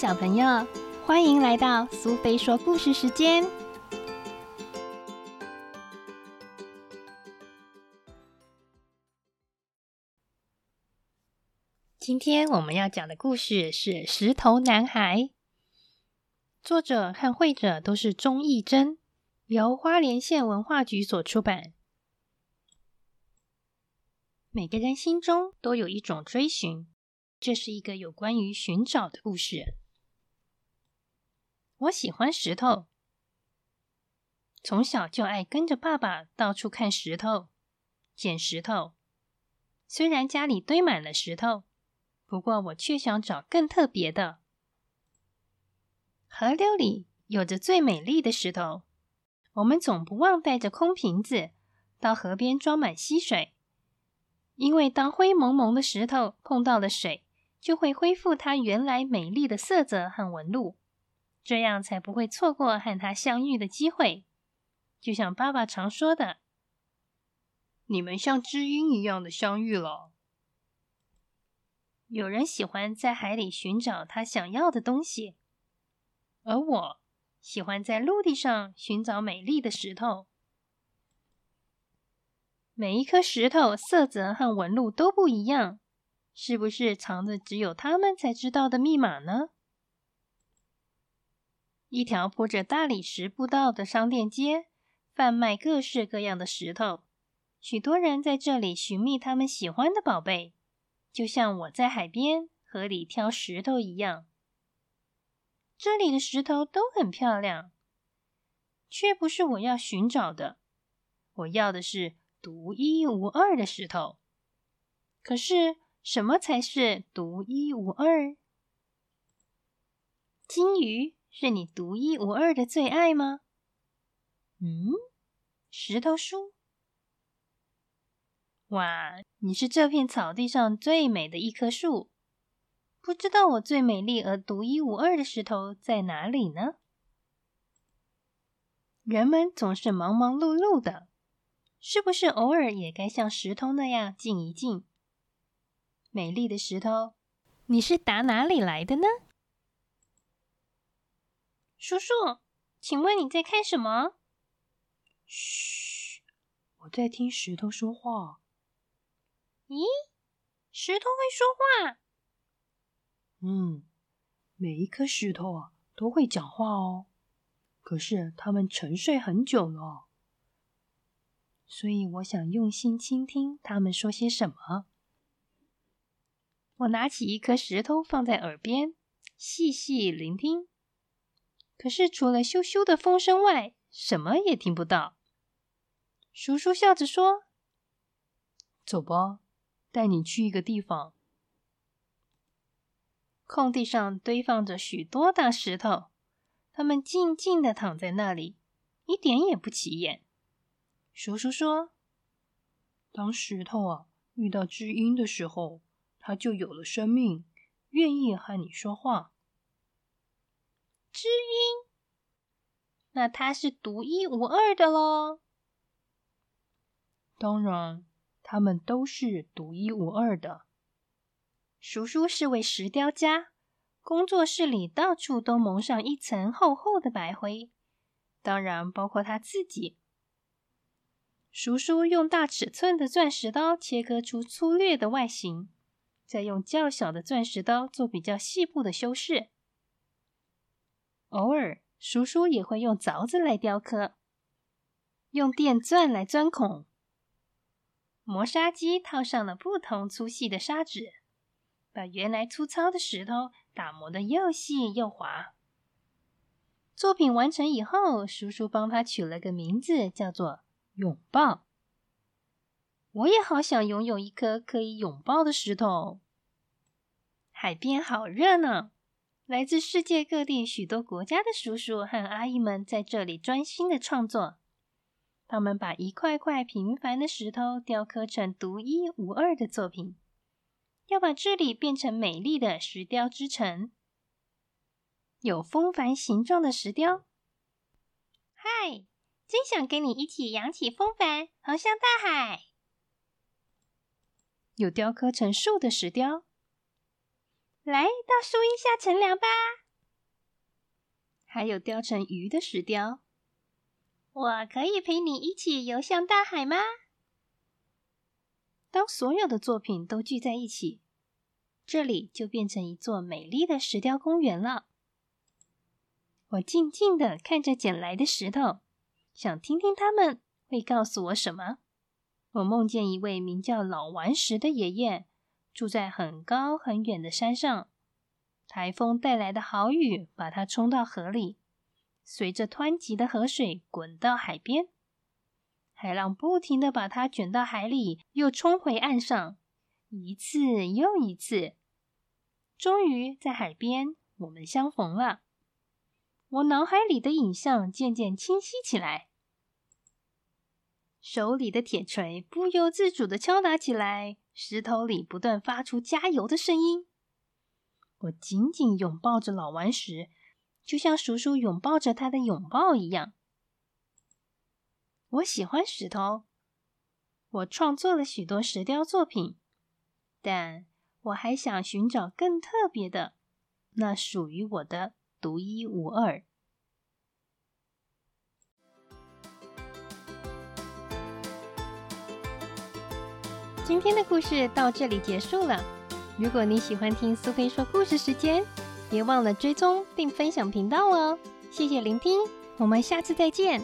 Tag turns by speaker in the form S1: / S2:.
S1: 小朋友，欢迎来到苏菲说故事时间。今天我们要讲的故事是《石头男孩》，作者和绘者都是钟义珍，由花莲县文化局所出版。每个人心中都有一种追寻，这是一个有关于寻找的故事。我喜欢石头，从小就爱跟着爸爸到处看石头、捡石头。虽然家里堆满了石头，不过我却想找更特别的。河流里有着最美丽的石头，我们总不忘带着空瓶子到河边装满溪水。因为当灰蒙蒙的石头碰到了水，就会恢复它原来美丽的色泽和纹路，这样才不会错过和他相遇的机会。就像爸爸常说的：“
S2: 你们像知音一样的相遇了。”
S1: 有人喜欢在海里寻找他想要的东西，而我喜欢在陆地上寻找美丽的石头。每一颗石头色泽和纹路都不一样，是不是藏着只有他们才知道的密码呢？一条铺着大理石步道的商店街，贩卖各式各样的石头，许多人在这里寻觅他们喜欢的宝贝，就像我在海边、河里挑石头一样。这里的石头都很漂亮，却不是我要寻找的。我要的是。独一无二的石头，可是什么才是独一无二？金鱼是你独一无二的最爱吗？嗯，石头树，哇，你是这片草地上最美的一棵树。不知道我最美丽而独一无二的石头在哪里呢？人们总是忙忙碌碌的。是不是偶尔也该像石头那样静一静？美丽的石头，你是打哪里来的呢？叔叔，请问你在看什么？
S2: 嘘，我在听石头说话。
S1: 咦，石头会说话？
S2: 嗯，每一颗石头啊都会讲话哦。可是它们沉睡很久了。所以我想用心倾听他们说些什么。
S1: 我拿起一颗石头放在耳边，细细聆听。可是除了咻咻的风声外，什么也听不到。叔叔笑着说：“
S2: 走吧，带你去一个地方。”
S1: 空地上堆放着许多大石头，它们静静的躺在那里，一点也不起眼。叔叔说：“
S2: 当石头啊遇到知音的时候，它就有了生命，愿意和你说话。
S1: 知音，那它是独一无二的喽。
S2: 当然，他们都是独一无二的。
S1: 叔叔是位石雕家，工作室里到处都蒙上一层厚厚的白灰，当然包括他自己。”叔叔用大尺寸的钻石刀切割出粗略的外形，再用较小的钻石刀做比较细部的修饰。偶尔，叔叔也会用凿子来雕刻，用电钻来钻孔。磨砂机套上了不同粗细的砂纸，把原来粗糙的石头打磨的又细又滑。作品完成以后，叔叔帮他取了个名字，叫做。拥抱，我也好想拥有一颗可以拥抱的石头。海边好热闹，来自世界各地许多国家的叔叔和阿姨们在这里专心的创作。他们把一块块平凡的石头雕刻成独一无二的作品，要把这里变成美丽的石雕之城。有风帆形状的石雕，嗨！真想跟你一起扬起风帆，航向大海。有雕刻成树的石雕，来到树荫下乘凉吧。还有雕成鱼的石雕。我可以陪你一起游向大海吗？当所有的作品都聚在一起，这里就变成一座美丽的石雕公园了。我静静的看着捡来的石头，想听听他们会告诉我什么。我梦见一位名叫老顽石的爷爷，住在很高很远的山上。台风带来的好雨把它冲到河里，随着湍急的河水滚到海边。海浪不停的把它卷到海里，又冲回岸上，一次又一次。终于在海边，我们相逢了。我脑海里的影像渐渐清晰起来，手里的铁锤不由自主的敲打起来，石头里不断发出加油的声音。我紧紧拥抱着老顽石，就像叔叔拥抱着他的拥抱一样。我喜欢石头，我创作了许多石雕作品，但我还想寻找更特别的，那属于我的独一无二。今天的故事到这里结束了。如果你喜欢听苏菲说故事时间，别忘了追踪并分享频道哦。谢谢聆听，我们下次再见。